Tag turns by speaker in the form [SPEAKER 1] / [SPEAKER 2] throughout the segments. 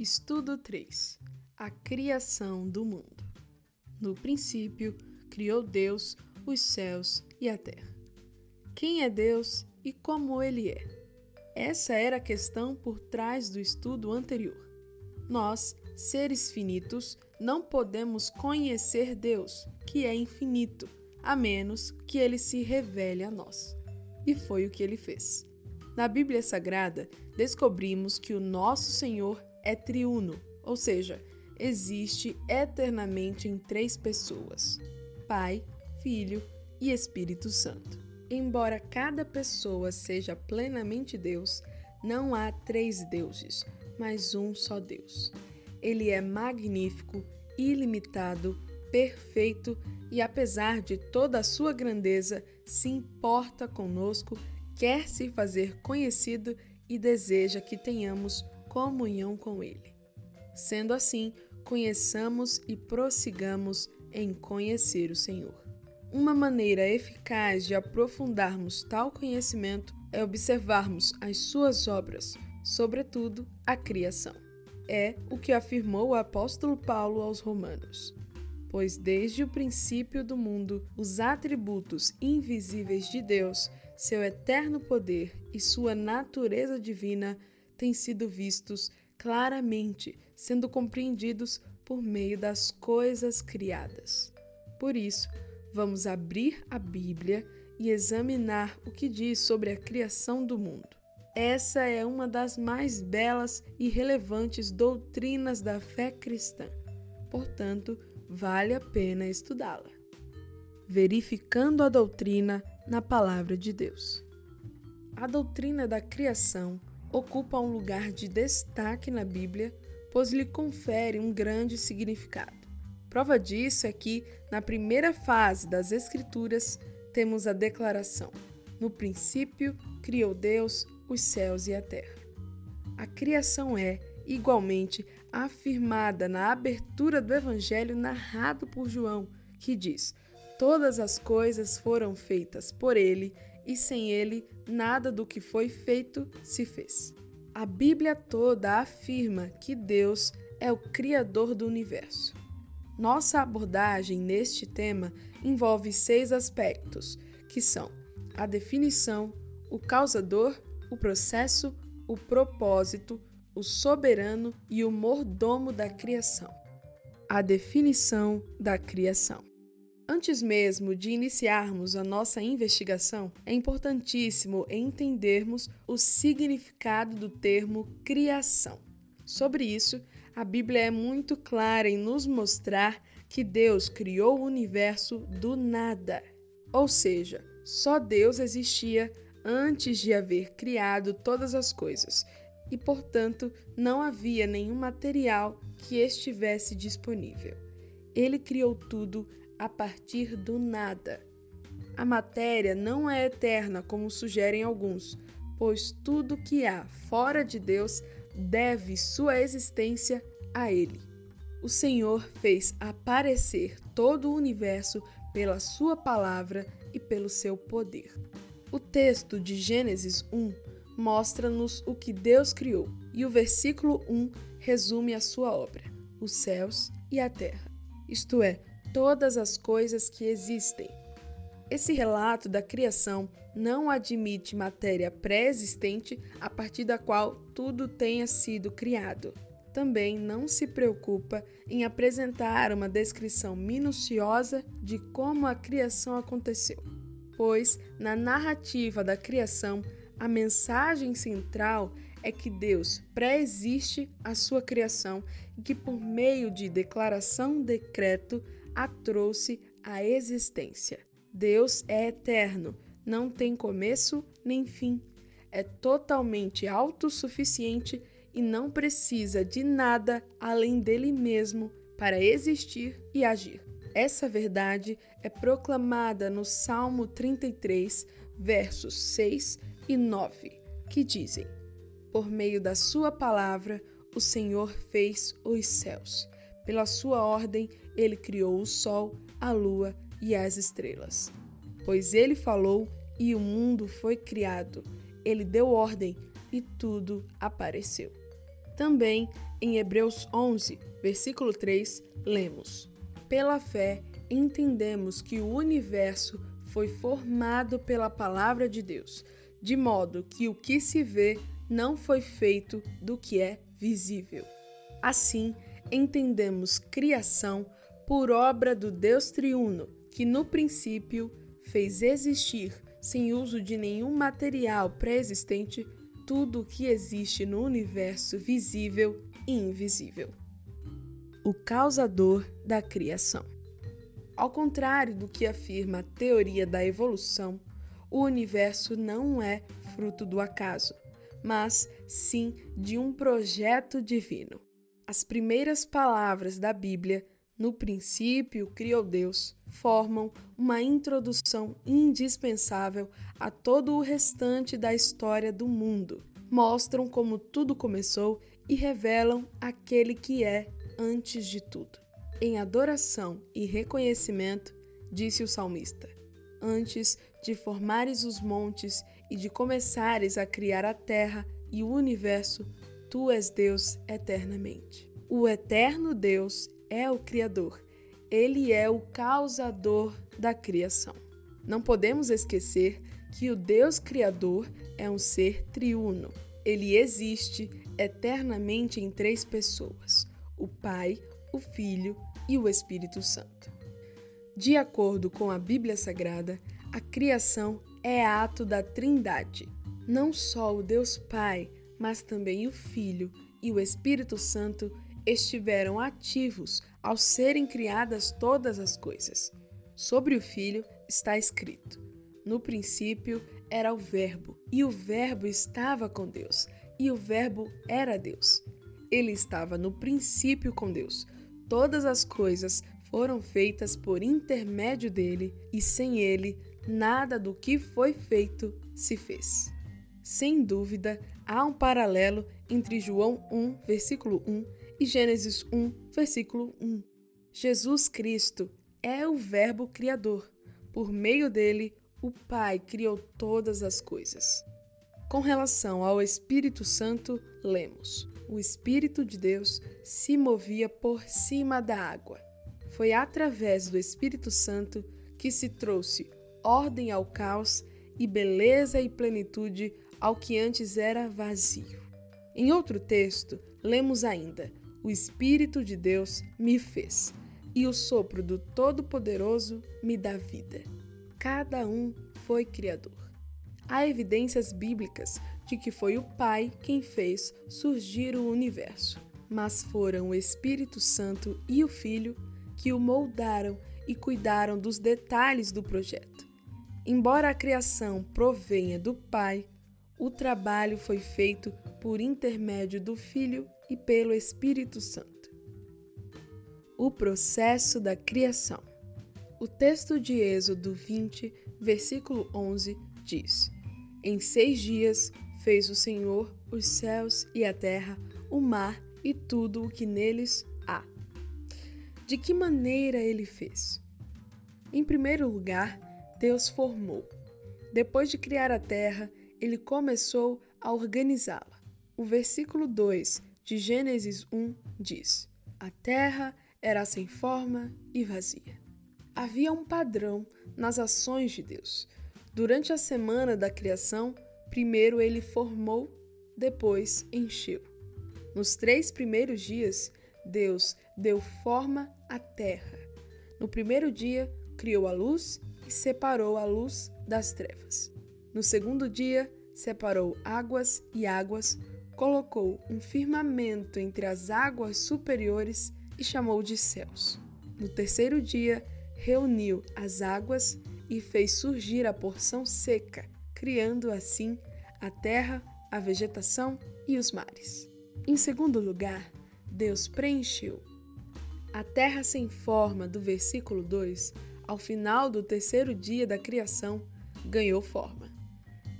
[SPEAKER 1] Estudo 3 A criação do mundo. No princípio, criou Deus os céus e a terra. Quem é Deus e como ele é? Essa era a questão por trás do estudo anterior. Nós, seres finitos, não podemos conhecer Deus, que é infinito, a menos que ele se revele a nós. E foi o que ele fez. Na Bíblia Sagrada, descobrimos que o nosso Senhor é triuno, ou seja, existe eternamente em três pessoas: Pai, Filho e Espírito Santo. Embora cada pessoa seja plenamente Deus, não há três deuses, mas um só Deus. Ele é magnífico, ilimitado, perfeito e, apesar de toda a sua grandeza, se importa conosco, quer se fazer conhecido e deseja que tenhamos comunhão com Ele. Sendo assim, conheçamos e prossigamos em conhecer o Senhor. Uma maneira eficaz de aprofundarmos tal conhecimento é observarmos as suas obras, sobretudo a criação. É o que afirmou o apóstolo Paulo aos Romanos. Pois desde o princípio do mundo, os atributos invisíveis de Deus, seu eterno poder e sua natureza divina têm sido vistos claramente, sendo compreendidos por meio das coisas criadas. Por isso, vamos abrir a Bíblia e examinar o que diz sobre a criação do mundo. Essa é uma das mais belas e relevantes doutrinas da fé cristã. Portanto, vale a pena estudá-la. Verificando a doutrina na Palavra de Deus. A doutrina da criação ocupa um lugar de destaque na Bíblia, pois lhe confere um grande significado. Prova disso é que, na primeira fase das Escrituras, temos a declaração: No princípio criou Deus os céus e a terra. A criação é, igualmente, afirmada na abertura do Evangelho narrado por João, que diz: Todas as coisas foram feitas por ele e sem ele nada do que foi feito se fez. A Bíblia toda afirma que Deus é o Criador do universo. Nossa abordagem neste tema envolve seis aspectos, que são a definição, o causador, o processo, o propósito, o soberano e o mordomo da criação. A definição da criação. Antes mesmo de iniciarmos a nossa investigação, é importantíssimo entendermos o significado do termo criação. Sobre isso, a Bíblia é muito clara em nos mostrar que Deus criou o universo do nada. Ou seja, só Deus existia antes de haver criado todas as coisas e, portanto, não havia nenhum material que estivesse disponível. Ele criou tudo a partir do nada. A matéria não é eterna, como sugerem alguns, pois tudo que há fora de Deus deve sua existência a Ele. O Senhor fez aparecer todo o universo pela Sua palavra e pelo seu poder. O texto de Gênesis 1 mostra-nos o que Deus criou, e o versículo 1 resume a sua obra, os céus e a terra, isto é, todas as coisas que existem. Esse relato da criação não admite matéria pré-existente a partir da qual tudo tenha sido criado. Também não se preocupa em apresentar uma descrição minuciosa de como a criação aconteceu, pois na narrativa da criação a mensagem central é que Deus pré-existe a sua criação e que, por meio de declaração decreto, a trouxe à existência. Deus é eterno, não tem começo nem fim. É totalmente autossuficiente e não precisa de nada além dele mesmo para existir e agir. Essa verdade é proclamada no Salmo 33, versos 6 e 9, que dizem: Por meio da Sua palavra, o Senhor fez os céus pela sua ordem, ele criou o sol, a lua e as estrelas. Pois ele falou e o mundo foi criado. Ele deu ordem e tudo apareceu. Também em Hebreus 11, versículo 3, lemos: Pela fé entendemos que o universo foi formado pela palavra de Deus, de modo que o que se vê não foi feito do que é visível. Assim, entendemos criação por obra do Deus triuno, que no princípio fez existir, sem uso de nenhum material pré-existente, tudo o que existe no universo visível e invisível. O causador da criação. Ao contrário do que afirma a teoria da evolução, o universo não é fruto do acaso, mas sim de um projeto divino. As primeiras palavras da Bíblia, no princípio criou Deus, formam uma introdução indispensável a todo o restante da história do mundo. Mostram como tudo começou e revelam aquele que é antes de tudo. Em adoração e reconhecimento, disse o salmista: Antes de formares os montes e de começares a criar a terra e o universo, tu és Deus eternamente. O eterno Deus é o Criador, ele é o causador da criação. Não podemos esquecer que o Deus Criador é um ser triuno. Ele existe eternamente em três pessoas: o Pai, o Filho e o Espírito Santo. De acordo com a Bíblia Sagrada, a criação é ato da Trindade. Não só o Deus Pai, mas também o Filho e o Espírito Santo estiveram ativos ao serem criadas todas as coisas. Sobre o Filho está escrito: No princípio era o Verbo, e o Verbo estava com Deus, e o Verbo era Deus. Ele estava no princípio com Deus. Todas as coisas foram feitas por intermédio dele, e sem ele, nada do que foi feito se fez. Sem dúvida, há um paralelo entre João 1, versículo 1 e Gênesis 1, versículo 1. Jesus Cristo é o Verbo Criador. Por meio dele, o Pai criou todas as coisas. Com relação ao Espírito Santo, lemos: O Espírito de Deus se movia por cima da água. Foi através do Espírito Santo que se trouxe ordem ao caos e beleza e plenitude ao que antes era vazio. Em outro texto, lemos ainda: O Espírito de Deus me fez, e o sopro do Todo-Poderoso me dá vida. Cada um foi criador. Há evidências bíblicas de que foi o Pai quem fez surgir o universo, mas foram o Espírito Santo e o Filho que o moldaram e cuidaram dos detalhes do projeto. Embora a criação provenha do Pai, o trabalho foi feito por intermédio do Filho e pelo Espírito Santo. O processo da criação. O texto de Êxodo 20, versículo 11, diz: Em seis dias fez o Senhor os céus e a terra, o mar e tudo o que neles há. De que maneira ele fez? Em primeiro lugar, Deus formou. Depois de criar a terra, ele começou a organizá-la. O versículo 2 de Gênesis 1 diz: A terra era sem forma e vazia. Havia um padrão nas ações de Deus. Durante a semana da criação, primeiro ele formou, depois encheu. Nos três primeiros dias, Deus deu forma à terra. No primeiro dia, criou a luz e separou a luz das trevas. No segundo dia, separou águas e águas, colocou um firmamento entre as águas superiores e chamou de céus. No terceiro dia, reuniu as águas e fez surgir a porção seca, criando assim a terra, a vegetação e os mares. Em segundo lugar, Deus preencheu. A terra sem forma do versículo 2 ao final do terceiro dia da criação, ganhou forma.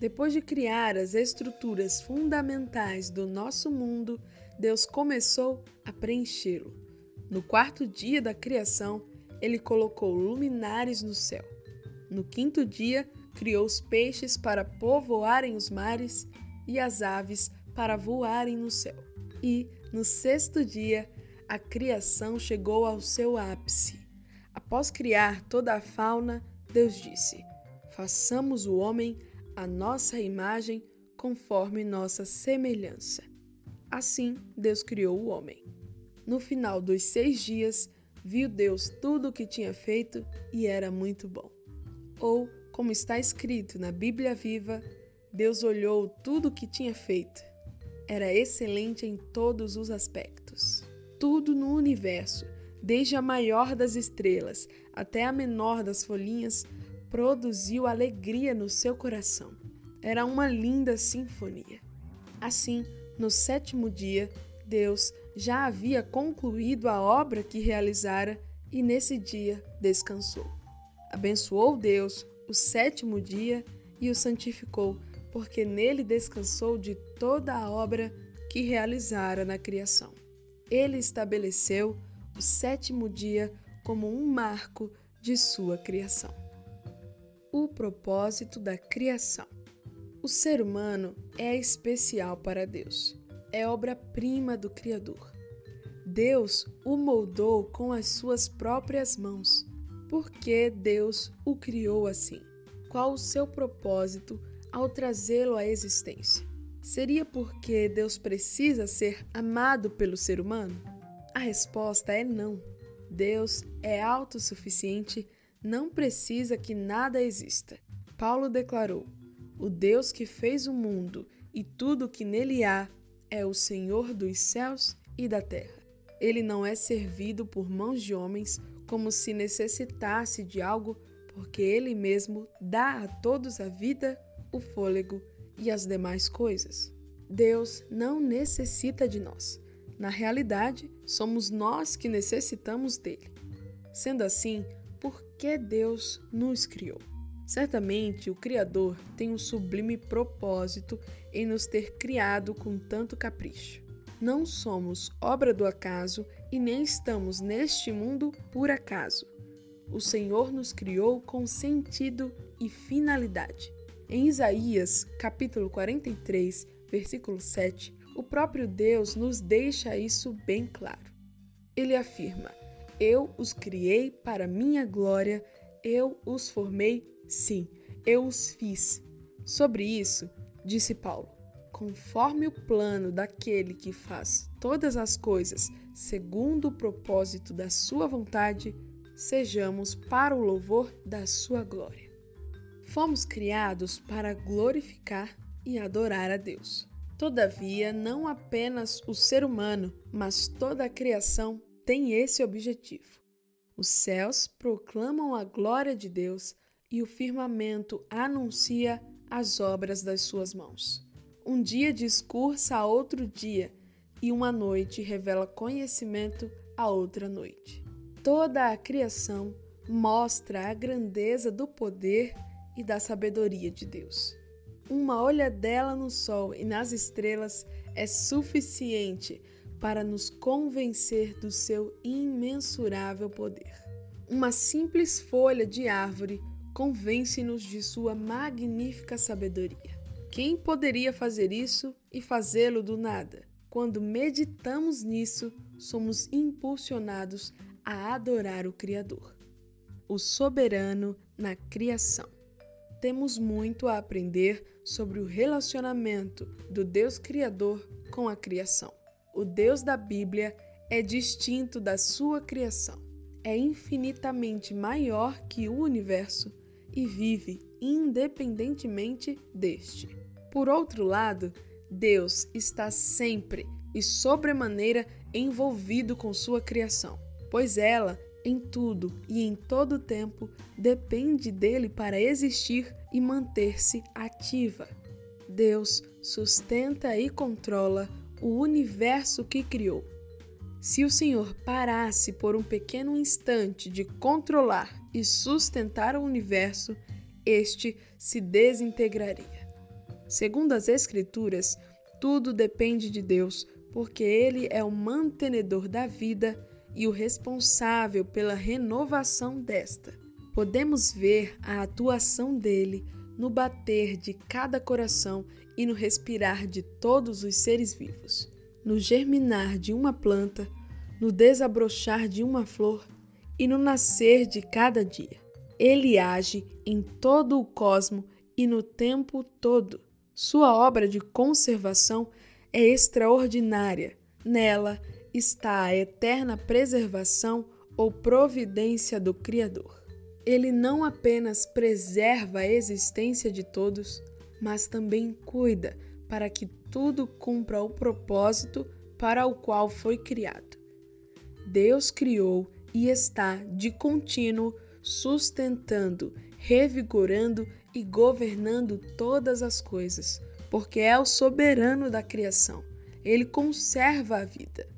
[SPEAKER 1] Depois de criar as estruturas fundamentais do nosso mundo, Deus começou a preenchê-lo. No quarto dia da criação, ele colocou luminares no céu. No quinto dia, criou os peixes para povoarem os mares e as aves para voarem no céu. E, no sexto dia, a criação chegou ao seu ápice. Após criar toda a fauna, Deus disse: Façamos o homem a nossa imagem, conforme nossa semelhança. Assim, Deus criou o homem. No final dos seis dias, viu Deus tudo o que tinha feito e era muito bom. Ou, como está escrito na Bíblia Viva, Deus olhou tudo o que tinha feito. Era excelente em todos os aspectos. Tudo no universo, desde a maior das estrelas até a menor das folhinhas, produziu alegria no seu coração. Era uma linda sinfonia. Assim, no sétimo dia, Deus já havia concluído a obra que realizara e nesse dia descansou. Abençoou Deus o sétimo dia e o santificou, porque nele descansou de toda a obra que realizara na criação. Ele estabeleceu o sétimo dia como um marco de sua criação. O propósito da criação. O ser humano é especial para Deus. É obra-prima do Criador. Deus o moldou com as suas próprias mãos. Por que Deus o criou assim? Qual o seu propósito ao trazê-lo à existência? Seria porque Deus precisa ser amado pelo ser humano? A resposta é não. Deus é autossuficiente, não precisa que nada exista. Paulo declarou: o Deus que fez o mundo e tudo o que nele há é o Senhor dos céus e da terra. Ele não é servido por mãos de homens como se necessitasse de algo, porque ele mesmo dá a todos a vida, o fôlego e as demais coisas. Deus não necessita de nós. Na realidade, somos nós que necessitamos dele. Sendo assim, por que Deus nos criou? Certamente o Criador tem um sublime propósito em nos ter criado com tanto capricho. Não somos obra do acaso e nem estamos neste mundo por acaso. O Senhor nos criou com sentido e finalidade. Em Isaías, capítulo 43, versículo 7, o próprio Deus nos deixa isso bem claro. Ele afirma: Eu os criei para minha glória, eu os formei Sim, eu os fiz. Sobre isso, disse Paulo, conforme o plano daquele que faz todas as coisas segundo o propósito da sua vontade, sejamos para o louvor da sua glória. Fomos criados para glorificar e adorar a Deus. Todavia, não apenas o ser humano, mas toda a criação tem esse objetivo. Os céus proclamam a glória de Deus e o firmamento anuncia as obras das suas mãos. Um dia discursa a outro dia, e uma noite revela conhecimento a outra noite. Toda a criação mostra a grandeza do poder e da sabedoria de Deus. Uma olhadela no sol e nas estrelas é suficiente para nos convencer do seu imensurável poder. Uma simples folha de árvore convence-nos de sua magnífica sabedoria. Quem poderia fazer isso e fazê-lo do nada? Quando meditamos nisso, somos impulsionados a adorar o Criador, o soberano na criação. Temos muito a aprender sobre o relacionamento do Deus Criador com a criação. O Deus da Bíblia é distinto da sua criação. É infinitamente maior que o universo e vive independentemente deste. Por outro lado, Deus está sempre e sobremaneira envolvido com sua criação, pois ela, em tudo e em todo tempo, depende dele para existir e manter-se ativa. Deus sustenta e controla o universo que criou. Se o Senhor parasse por um pequeno instante de controlar e sustentar o universo, este se desintegraria. Segundo as Escrituras, tudo depende de Deus, porque Ele é o mantenedor da vida e o responsável pela renovação desta. Podemos ver a atuação dele no bater de cada coração e no respirar de todos os seres vivos. no germinar de uma planta, no desabrochar de uma flor e no nascer de cada dia. Ele age em todo o cosmo e no tempo todo. Sua obra de conservação é extraordinária. Nela está a eterna preservação ou providência do Criador. Ele não apenas preserva a existência de todos, mas também cuida para que tudo cumpra o propósito para o qual foi criado. Deus criou e está de contínuo sustentando, revigorando e governando todas as coisas, porque é o soberano da criação. Ele conserva a vida,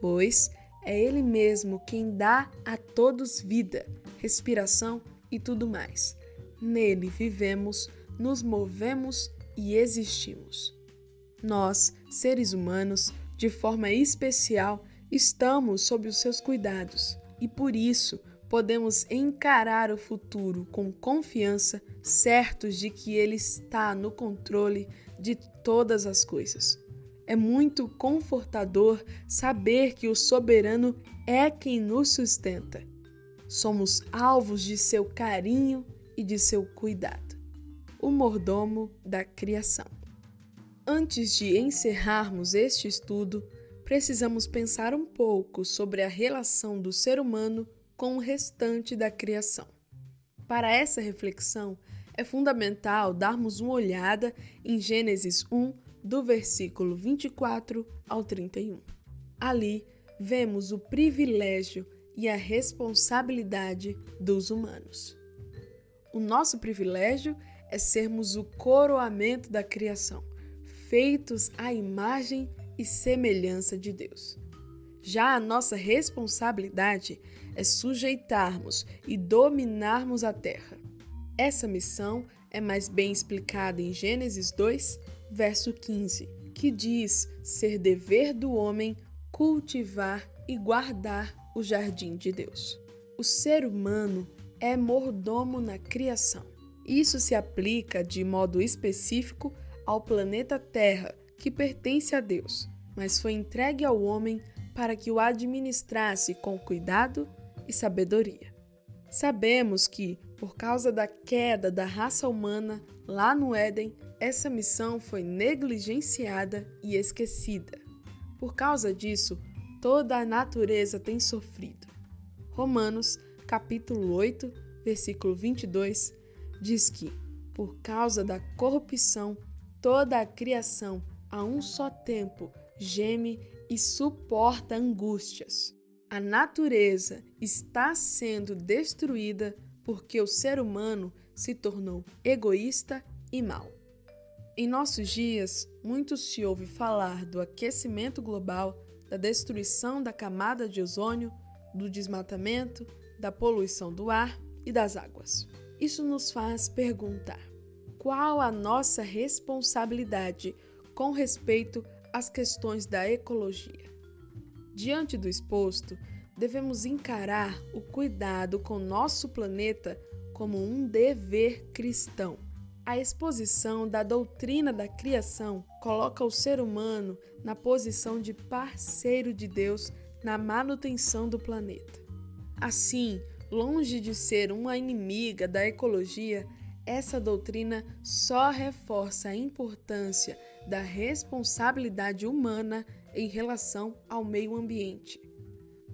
[SPEAKER 1] pois é Ele mesmo quem dá a todos vida, respiração e tudo mais. Nele vivemos, nos movemos e existimos. Nós, seres humanos, de forma especial, estamos sob os seus cuidados e por isso podemos encarar o futuro com confiança, certos de que Ele está no controle de todas as coisas. É muito confortador saber que o soberano é quem nos sustenta. Somos alvos de seu carinho e de seu cuidado. O mordomo da criação. Antes de encerrarmos este estudo, precisamos pensar um pouco sobre a relação do ser humano com o restante da criação. Para essa reflexão, é fundamental darmos uma olhada em Gênesis 1, do versículo 24 ao 31. Ali vemos o privilégio e a responsabilidade dos humanos. O nosso privilégio é sermos o coroamento da criação, feitos à imagem e semelhança de Deus. Já a nossa responsabilidade é sujeitarmos e dominarmos a terra. Essa missão é mais bem explicada em Gênesis 2, verso 15, que diz ser dever do homem cultivar e guardar o jardim de Deus. O ser humano é mordomo na criação. Isso se aplica de modo específico ao planeta Terra, que pertence a Deus, mas foi entregue ao homem para que o administrasse com cuidado e sabedoria. Sabemos que, por causa da queda da raça humana lá no Éden, essa missão foi negligenciada e esquecida. Por causa disso, toda a natureza tem sofrido. Romanos, capítulo 8, versículo 22, diz que, por causa da corrupção, toda a criação a um só tempo geme e suporta angústias. A natureza está sendo destruída porque o ser humano se tornou egoísta e mau. Em nossos dias, muito se ouve falar do aquecimento global, da destruição da camada de ozônio, do desmatamento, da poluição do ar e das águas. Isso nos faz perguntar: qual a nossa responsabilidade com respeito às questões da ecologia? Diante do exposto, devemos encarar o cuidado com nosso planeta como um dever cristão a exposição da doutrina da criação coloca o ser humano na posição de parceiro de Deus na manutenção do planeta. Assim, longe de ser uma inimiga da ecologia, essa doutrina só reforça a importância da responsabilidade humana em relação ao meio ambiente.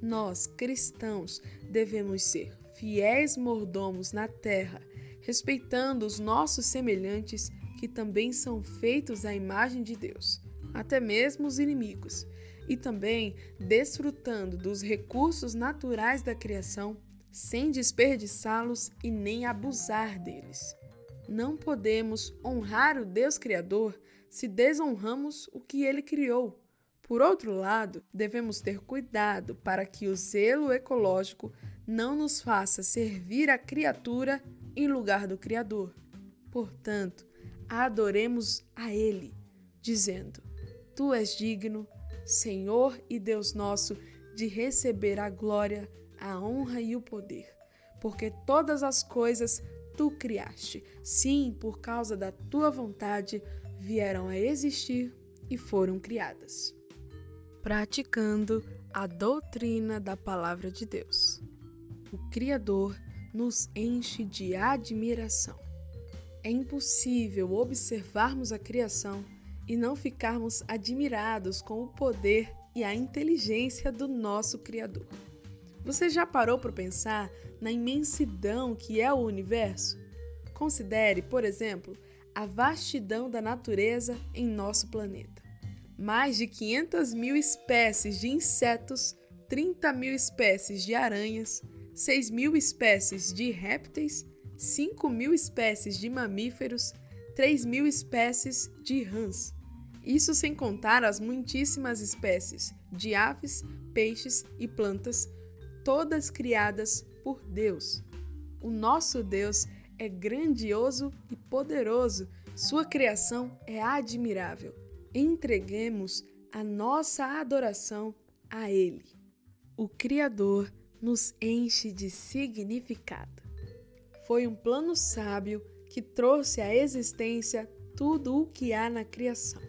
[SPEAKER 1] Nós, cristãos, devemos ser fiéis mordomos na terra respeitando os nossos semelhantes que também são feitos à imagem de Deus, até mesmo os inimigos, e também desfrutando dos recursos naturais da criação sem desperdiçá-los e nem abusar deles. Não podemos honrar o Deus Criador se desonramos o que ele criou. Por outro lado, devemos ter cuidado para que o zelo ecológico não nos faça servir a criatura em lugar do Criador. Portanto, adoremos a Ele, dizendo: Tu és digno, Senhor e Deus nosso, de receber a glória, a honra e o poder, porque todas as coisas tu criaste. Sim, por causa da tua vontade, vieram a existir e foram criadas. praticando a doutrina da Palavra de Deus. O Criador nos enche de admiração. É impossível observarmos a criação e não ficarmos admirados com o poder e a inteligência do nosso Criador. Você já parou para pensar na imensidão que é o universo? Considere, por exemplo, a vastidão da natureza em nosso planeta mais de 500 mil espécies de insetos, 30 mil espécies de aranhas, 6 mil espécies de répteis, 5 mil espécies de mamíferos, 3 mil espécies de rãs. Isso sem contar as muitíssimas espécies de aves, peixes e plantas, todas criadas por Deus. O nosso Deus é grandioso e poderoso, sua criação é admirável entreguemos a nossa adoração a Ele. O Criador nos enche de significado. Foi um plano sábio que trouxe à existência tudo o que há na criação.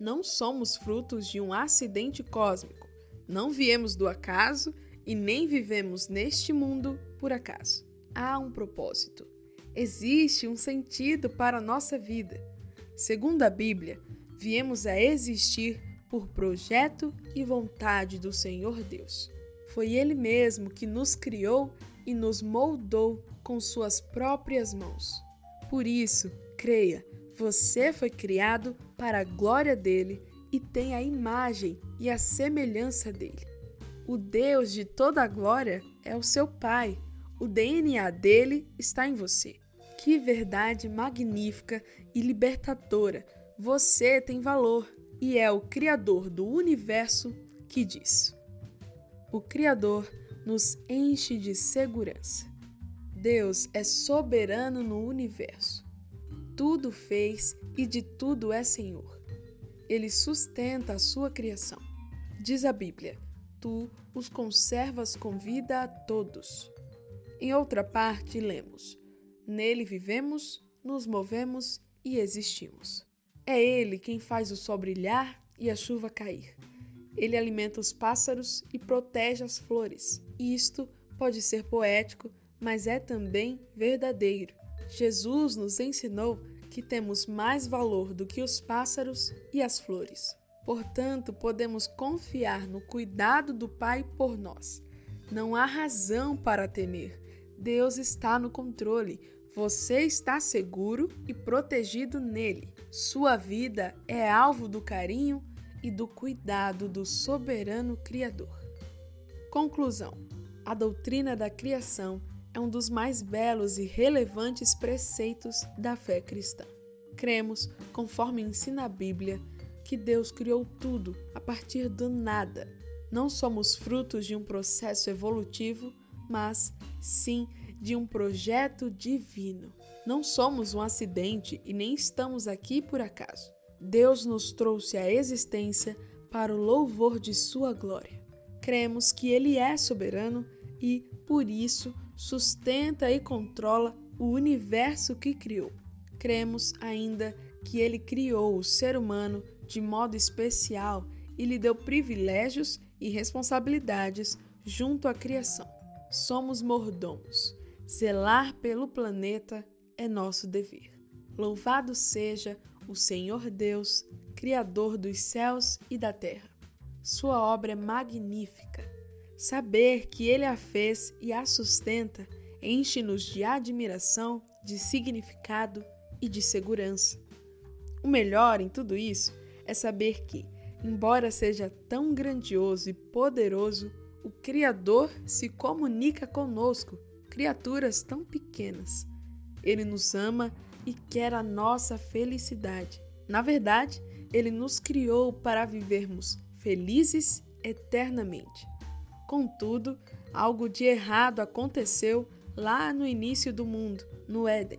[SPEAKER 1] Não somos frutos de um acidente cósmico, não viemos do acaso e nem vivemos neste mundo por acaso. Há um propósito. Existe um sentido para a nossa vida. Segundo a Bíblia, viemos a existir por projeto e vontade do Senhor Deus. Foi Ele mesmo que nos criou e nos moldou com suas próprias mãos. Por isso, creia, você foi criado para a glória dele e tem a imagem e a semelhança dele. O Deus de toda a glória é o seu Pai. O DNA dele está em você. Que verdade magnífica e libertadora! Você tem valor e é o Criador do universo que diz. O Criador nos enche de segurança. Deus é soberano no universo. Tudo fez e de tudo é Senhor. Ele sustenta a sua criação. Diz a Bíblia: Tu os conservas com vida a todos. Em outra parte, lemos: Nele vivemos, nos movemos e existimos. É Ele quem faz o sol brilhar e a chuva cair. Ele alimenta os pássaros e protege as flores. Isto pode ser poético, mas é também verdadeiro. Jesus nos ensinou que temos mais valor do que os pássaros e as flores. Portanto, podemos confiar no cuidado do Pai por nós. Não há razão para temer. Deus está no controle. Você está seguro e protegido nele. Sua vida é alvo do carinho e do cuidado do soberano Criador. Conclusão: a doutrina da criação é um dos mais belos e relevantes preceitos da fé cristã. Cremos, conforme ensina a Bíblia, que Deus criou tudo a partir do nada. Não somos frutos de um processo evolutivo, mas sim de um projeto divino. Não somos um acidente e nem estamos aqui por acaso. Deus nos trouxe à existência para o louvor de Sua glória. Cremos que Ele é soberano e, por isso, sustenta e controla o universo que criou. Cremos ainda que Ele criou o ser humano de modo especial e lhe deu privilégios e responsabilidades junto à criação. Somos mordomos Zelar pelo planeta é nosso dever. Louvado seja o Senhor Deus, Criador dos céus e da terra. Sua obra é magnífica. Saber que Ele a fez e a sustenta enche-nos de admiração, de significado e de segurança. O melhor em tudo isso é saber que, embora seja tão grandioso e poderoso, o Criador se comunica conosco criaturas tão pequenas. Ele nos ama e quer a nossa felicidade. Na verdade, ele nos criou para vivermos felizes eternamente. Contudo, algo de errado aconteceu lá no início do mundo, no Éden.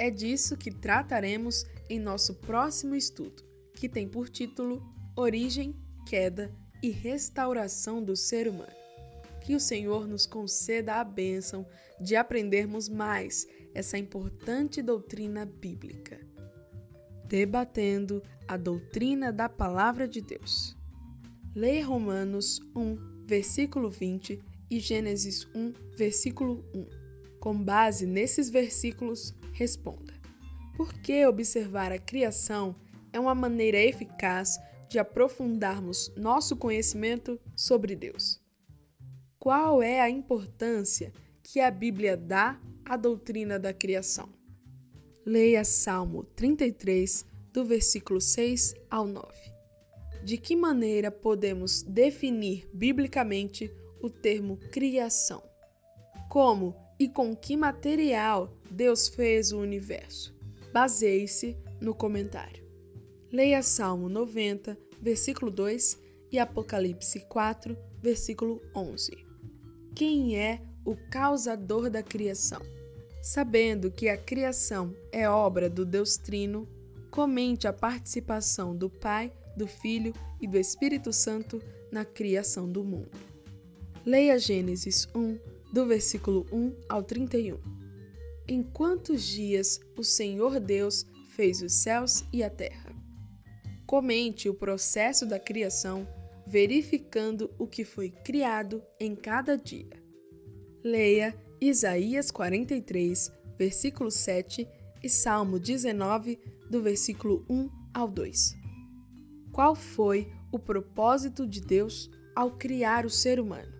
[SPEAKER 1] É disso que trataremos em nosso próximo estudo, que tem por título Origem, Queda e Restauração do Ser Humano que o Senhor nos conceda a bênção de aprendermos mais essa importante doutrina bíblica. Debatendo a doutrina da Palavra de Deus. Leia Romanos 1, versículo 20 e Gênesis 1, versículo 1. Com base nesses versículos, responda: Por que observar a criação é uma maneira eficaz de aprofundarmos nosso conhecimento sobre Deus? Qual é a importância que a Bíblia dá à doutrina da criação? Leia Salmo 33, do versículo 6 ao 9. De que maneira podemos definir biblicamente o termo criação? Como e com que material Deus fez o universo? Baseie-se no comentário. Leia Salmo 90, versículo 2 e Apocalipse 4, versículo 11. Quem é o causador da criação? Sabendo que a criação é obra do Deus Trino, comente a participação do Pai, do Filho e do Espírito Santo na criação do mundo. Leia Gênesis 1, do versículo 1 ao 31. Em quantos dias o Senhor Deus fez os céus e a terra? Comente o processo da criação, verificando o que foi criado em cada dia. Leia Isaías 43, versículo 7 e Salmo 19, do versículo 1 ao 2. Qual foi o propósito de Deus ao criar o ser humano?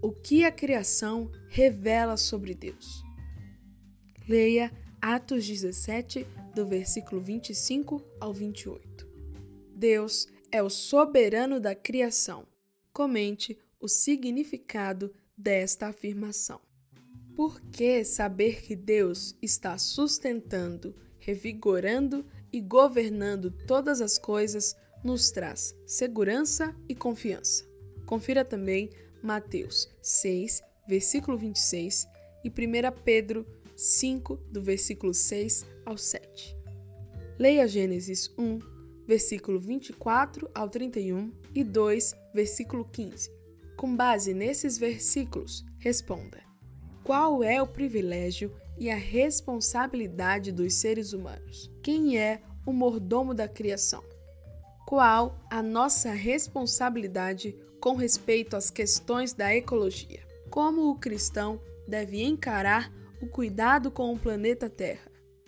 [SPEAKER 1] O que a criação revela sobre Deus? Leia Atos 17, do versículo 25 ao 28. Deus é o soberano da criação. Comente o significado desta afirmação. Por que saber que Deus está sustentando, revigorando e governando todas as coisas nos traz segurança e confiança? Confira também Mateus 6, versículo 26 e 1 Pedro 5, do versículo 6 ao 7. Leia Gênesis 1, versículo 24 ao 31 e 2, versículo 15. Com base nesses versículos, responda: qual é o privilégio e a responsabilidade dos seres humanos? Quem é o mordomo da criação? Qual a nossa responsabilidade com respeito às questões da ecologia? Como o cristão deve encarar o cuidado com o planeta Terra?